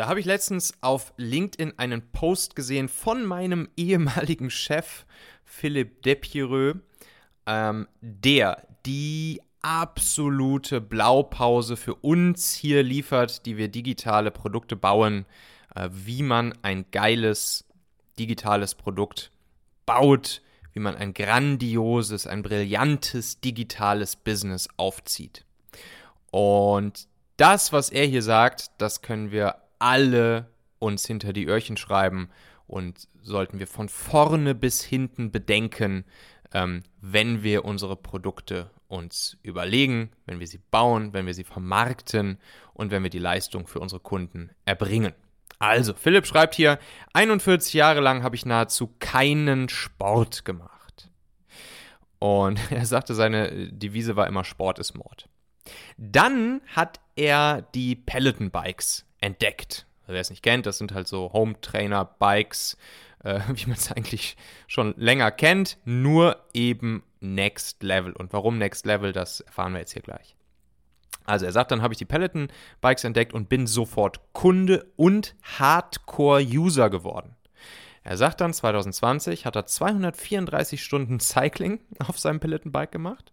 Da habe ich letztens auf LinkedIn einen Post gesehen von meinem ehemaligen Chef Philipp Depiereux, ähm, der die absolute Blaupause für uns hier liefert, die wir digitale Produkte bauen, äh, wie man ein geiles digitales Produkt baut, wie man ein grandioses, ein brillantes digitales Business aufzieht. Und das, was er hier sagt, das können wir alle uns hinter die Öhrchen schreiben und sollten wir von vorne bis hinten bedenken, ähm, wenn wir unsere Produkte uns überlegen, wenn wir sie bauen, wenn wir sie vermarkten und wenn wir die Leistung für unsere Kunden erbringen. Also, Philipp schreibt hier, 41 Jahre lang habe ich nahezu keinen Sport gemacht. Und er sagte, seine Devise war immer Sport ist Mord. Dann hat er die Peloton Bikes entdeckt. Wer es nicht kennt, das sind halt so Home Trainer Bikes, äh, wie man es eigentlich schon länger kennt, nur eben Next Level. Und warum Next Level, das erfahren wir jetzt hier gleich. Also er sagt, dann habe ich die Peloton Bikes entdeckt und bin sofort Kunde und Hardcore-User geworden. Er sagt dann, 2020 hat er 234 Stunden Cycling auf seinem Peloton Bike gemacht,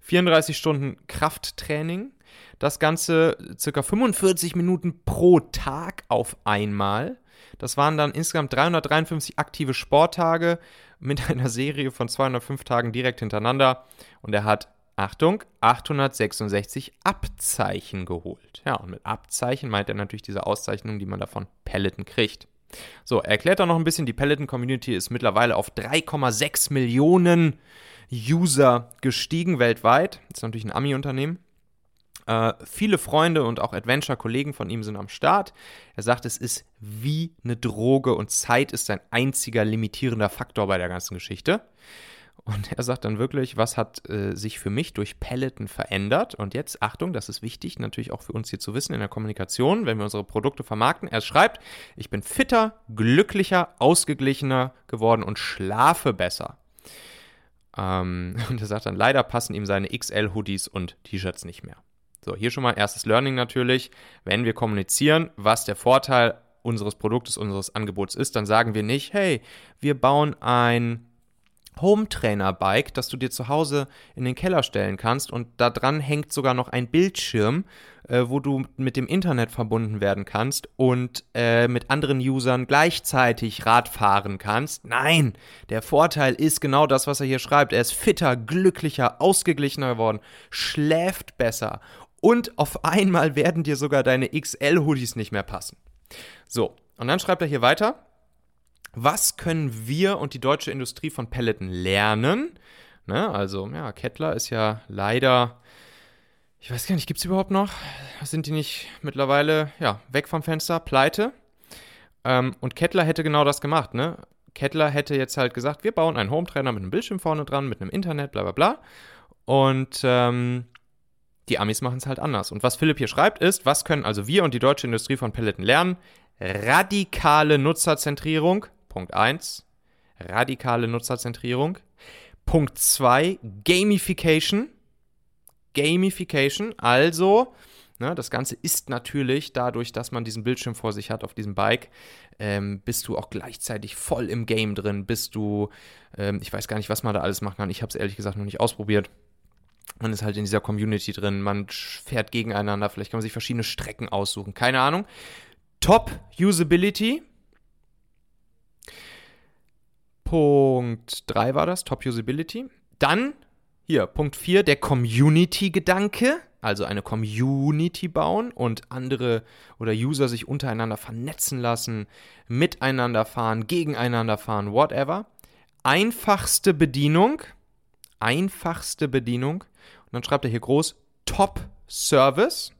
34 Stunden Krafttraining, das Ganze circa 45 Minuten pro Tag auf einmal. Das waren dann insgesamt 353 aktive Sporttage mit einer Serie von 205 Tagen direkt hintereinander. Und er hat, Achtung, 866 Abzeichen geholt. Ja, und mit Abzeichen meint er natürlich diese Auszeichnung, die man davon Peloton kriegt. So, er erklärt auch noch ein bisschen, die Peloton-Community ist mittlerweile auf 3,6 Millionen User gestiegen weltweit. Das ist natürlich ein Ami-Unternehmen. Äh, viele Freunde und auch Adventure-Kollegen von ihm sind am Start. Er sagt, es ist wie eine Droge und Zeit ist sein einziger limitierender Faktor bei der ganzen Geschichte. Und er sagt dann wirklich, was hat äh, sich für mich durch Peloton verändert? Und jetzt, Achtung, das ist wichtig, natürlich auch für uns hier zu wissen in der Kommunikation, wenn wir unsere Produkte vermarkten. Er schreibt, ich bin fitter, glücklicher, ausgeglichener geworden und schlafe besser. Ähm, und er sagt dann, leider passen ihm seine XL-Hoodies und T-Shirts nicht mehr. So, hier schon mal erstes Learning natürlich. Wenn wir kommunizieren, was der Vorteil unseres Produktes, unseres Angebots ist, dann sagen wir nicht, hey, wir bauen ein Home Trainer Bike, das du dir zu Hause in den Keller stellen kannst und da dran hängt sogar noch ein Bildschirm, äh, wo du mit dem Internet verbunden werden kannst und äh, mit anderen Usern gleichzeitig Rad fahren kannst. Nein, der Vorteil ist genau das, was er hier schreibt. Er ist fitter, glücklicher, ausgeglichener geworden, schläft besser und auf einmal werden dir sogar deine XL-Hoodies nicht mehr passen. So, und dann schreibt er hier weiter. Was können wir und die deutsche Industrie von Peloton lernen? Ne, also, ja, Kettler ist ja leider, ich weiß gar nicht, gibt es überhaupt noch? Sind die nicht mittlerweile, ja, weg vom Fenster, pleite? Ähm, und Kettler hätte genau das gemacht, ne? Kettler hätte jetzt halt gesagt, wir bauen einen Home-Trainer mit einem Bildschirm vorne dran, mit einem Internet, bla bla bla. Und ähm, die Amis machen es halt anders. Und was Philipp hier schreibt ist, was können also wir und die deutsche Industrie von Peloton lernen? Radikale Nutzerzentrierung, Punkt 1. Radikale Nutzerzentrierung. Punkt 2, Gamification. Gamification, also, ne, das Ganze ist natürlich dadurch, dass man diesen Bildschirm vor sich hat auf diesem Bike, ähm, bist du auch gleichzeitig voll im Game drin, bist du, ähm, ich weiß gar nicht, was man da alles machen kann, ich habe es ehrlich gesagt noch nicht ausprobiert man ist halt in dieser Community drin, man fährt gegeneinander, vielleicht kann man sich verschiedene Strecken aussuchen, keine Ahnung. Top Usability. Punkt 3 war das, Top Usability. Dann, hier, Punkt 4, der Community-Gedanke, also eine Community bauen und andere oder User sich untereinander vernetzen lassen, miteinander fahren, gegeneinander fahren, whatever. Einfachste Bedienung, einfachste Bedienung. Und dann schreibt er hier groß Top Service.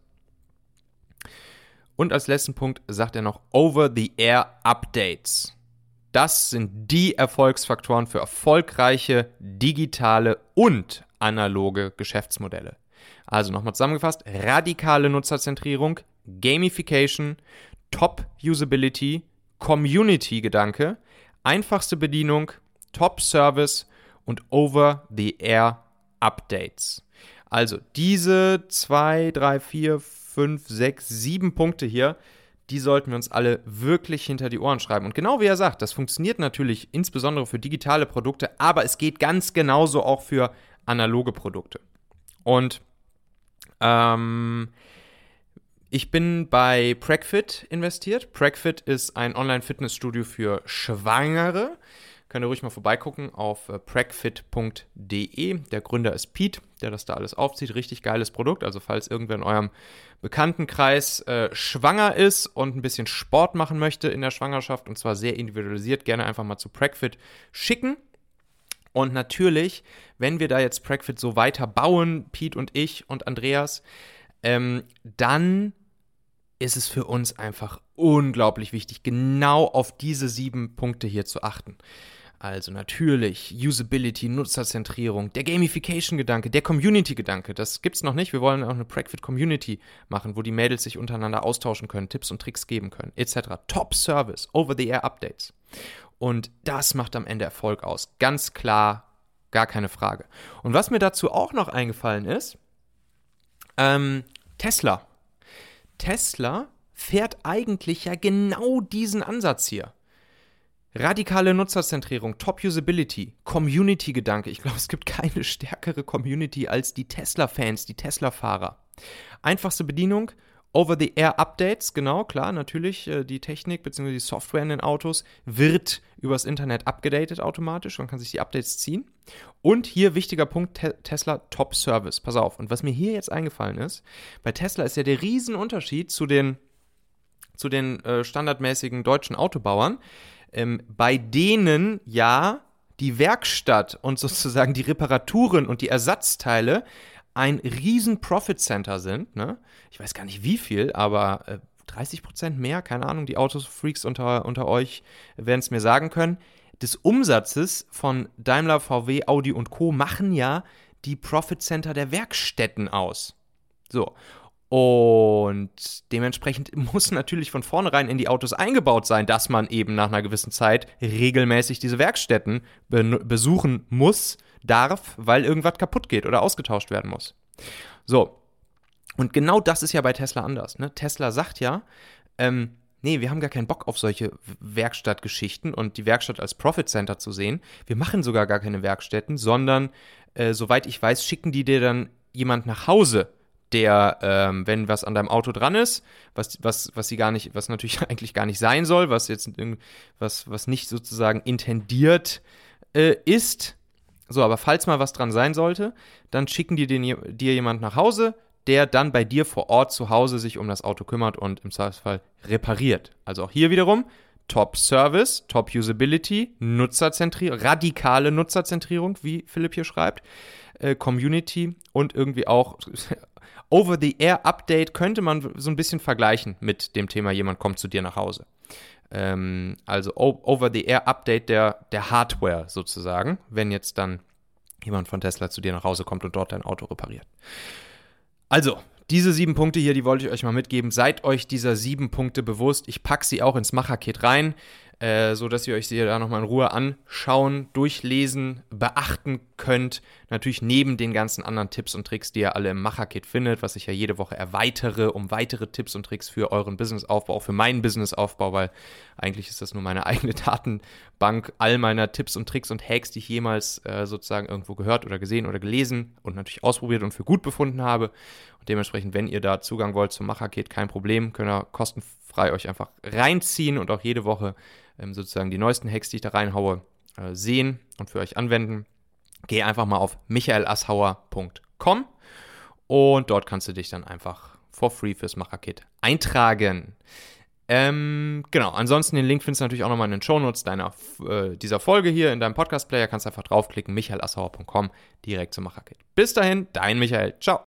Und als letzten Punkt sagt er noch Over-the-Air Updates. Das sind die Erfolgsfaktoren für erfolgreiche digitale und analoge Geschäftsmodelle. Also nochmal zusammengefasst, radikale Nutzerzentrierung, Gamification, Top-Usability, Community-Gedanke, einfachste Bedienung, Top-Service und Over-the-Air-Updates. Also diese 2, 3, 4, 5, 6, 7 Punkte hier, die sollten wir uns alle wirklich hinter die Ohren schreiben. Und genau wie er sagt, das funktioniert natürlich insbesondere für digitale Produkte, aber es geht ganz genauso auch für analoge Produkte. Und ähm, ich bin bei Pragfit investiert. Pragfit ist ein Online-Fitnessstudio für Schwangere. Könnt ihr ruhig mal vorbeigucken auf äh, pragfit.de. Der Gründer ist Pete, der das da alles aufzieht. Richtig geiles Produkt. Also falls irgendwer in eurem Bekanntenkreis äh, schwanger ist und ein bisschen Sport machen möchte in der Schwangerschaft und zwar sehr individualisiert, gerne einfach mal zu Pragfit schicken. Und natürlich, wenn wir da jetzt Pragfit so weiter bauen, Pete und ich und Andreas, ähm, dann ist es für uns einfach unglaublich wichtig, genau auf diese sieben Punkte hier zu achten. Also natürlich Usability, Nutzerzentrierung, der Gamification-Gedanke, der Community-Gedanke. Das gibt es noch nicht. Wir wollen auch eine Pragfit-Community machen, wo die Mädels sich untereinander austauschen können, Tipps und Tricks geben können, etc. Top-Service, Over-the-Air-Updates. Und das macht am Ende Erfolg aus. Ganz klar, gar keine Frage. Und was mir dazu auch noch eingefallen ist, ähm, Tesla. Tesla fährt eigentlich ja genau diesen Ansatz hier. Radikale Nutzerzentrierung, Top-Usability, Community-Gedanke. Ich glaube, es gibt keine stärkere Community als die Tesla-Fans, die Tesla-Fahrer. Einfachste Bedienung, Over-the-Air-Updates, genau, klar, natürlich, äh, die Technik bzw. die Software in den Autos wird übers Internet abgedatet automatisch, man kann sich die Updates ziehen. Und hier wichtiger Punkt, Te Tesla Top Service. Pass auf, und was mir hier jetzt eingefallen ist, bei Tesla ist ja der Riesenunterschied zu den, zu den äh, standardmäßigen deutschen Autobauern ähm, bei denen ja die Werkstatt und sozusagen die Reparaturen und die Ersatzteile ein riesen Profit Center sind. Ne? Ich weiß gar nicht wie viel, aber äh, 30 Prozent mehr, keine Ahnung, die Autofreaks unter, unter euch werden es mir sagen können. Des Umsatzes von Daimler, VW, Audi und Co. machen ja die Profit Center der Werkstätten aus. So. Und dementsprechend muss natürlich von vornherein in die Autos eingebaut sein, dass man eben nach einer gewissen Zeit regelmäßig diese Werkstätten be besuchen muss, darf, weil irgendwas kaputt geht oder ausgetauscht werden muss. So. Und genau das ist ja bei Tesla anders. Ne? Tesla sagt ja, ähm, nee, wir haben gar keinen Bock auf solche Werkstattgeschichten und die Werkstatt als Profit Center zu sehen. Wir machen sogar gar keine Werkstätten, sondern, äh, soweit ich weiß, schicken die dir dann jemand nach Hause, der, ähm, wenn was an deinem Auto dran ist, was, was, was sie gar nicht, was natürlich eigentlich gar nicht sein soll, was jetzt was, was nicht sozusagen intendiert äh, ist. So, aber falls mal was dran sein sollte, dann schicken die den, dir jemand nach Hause, der dann bei dir vor Ort zu Hause sich um das Auto kümmert und im Zweifelsfall repariert. Also auch hier wiederum Top Service, Top Usability, Nutzerzentrierung, radikale Nutzerzentrierung, wie Philipp hier schreibt, äh, Community und irgendwie auch Over-the-Air-Update könnte man so ein bisschen vergleichen mit dem Thema, jemand kommt zu dir nach Hause. Ähm, also Over-the-Air-Update der, der Hardware sozusagen, wenn jetzt dann jemand von Tesla zu dir nach Hause kommt und dort dein Auto repariert. Also, diese sieben Punkte hier, die wollte ich euch mal mitgeben. Seid euch dieser sieben Punkte bewusst. Ich packe sie auch ins Machaket rein äh, so dass ihr euch sie da nochmal in Ruhe anschauen, durchlesen, beachten könnt. Natürlich neben den ganzen anderen Tipps und Tricks, die ihr alle im Macherkit findet, was ich ja jede Woche erweitere, um weitere Tipps und Tricks für euren Businessaufbau, auch für meinen Businessaufbau, weil eigentlich ist das nur meine eigene Datenbank all meiner Tipps und Tricks und Hacks, die ich jemals äh, sozusagen irgendwo gehört oder gesehen oder gelesen und natürlich ausprobiert und für gut befunden habe. Und dementsprechend, wenn ihr da Zugang wollt zum Macherkit, kein Problem, könnt ihr kostenfrei euch einfach reinziehen und auch jede Woche sozusagen die neuesten Hacks, die ich da reinhaue, äh, sehen und für euch anwenden, geh einfach mal auf michaelassauer.com und dort kannst du dich dann einfach for free fürs Macherkit eintragen. Ähm, genau, ansonsten den Link findest du natürlich auch nochmal in den Shownotes deiner, äh, dieser Folge hier in deinem Podcast-Player. Kannst einfach draufklicken, michaelassauer.com, direkt zum Macherkit. Bis dahin, dein Michael. Ciao.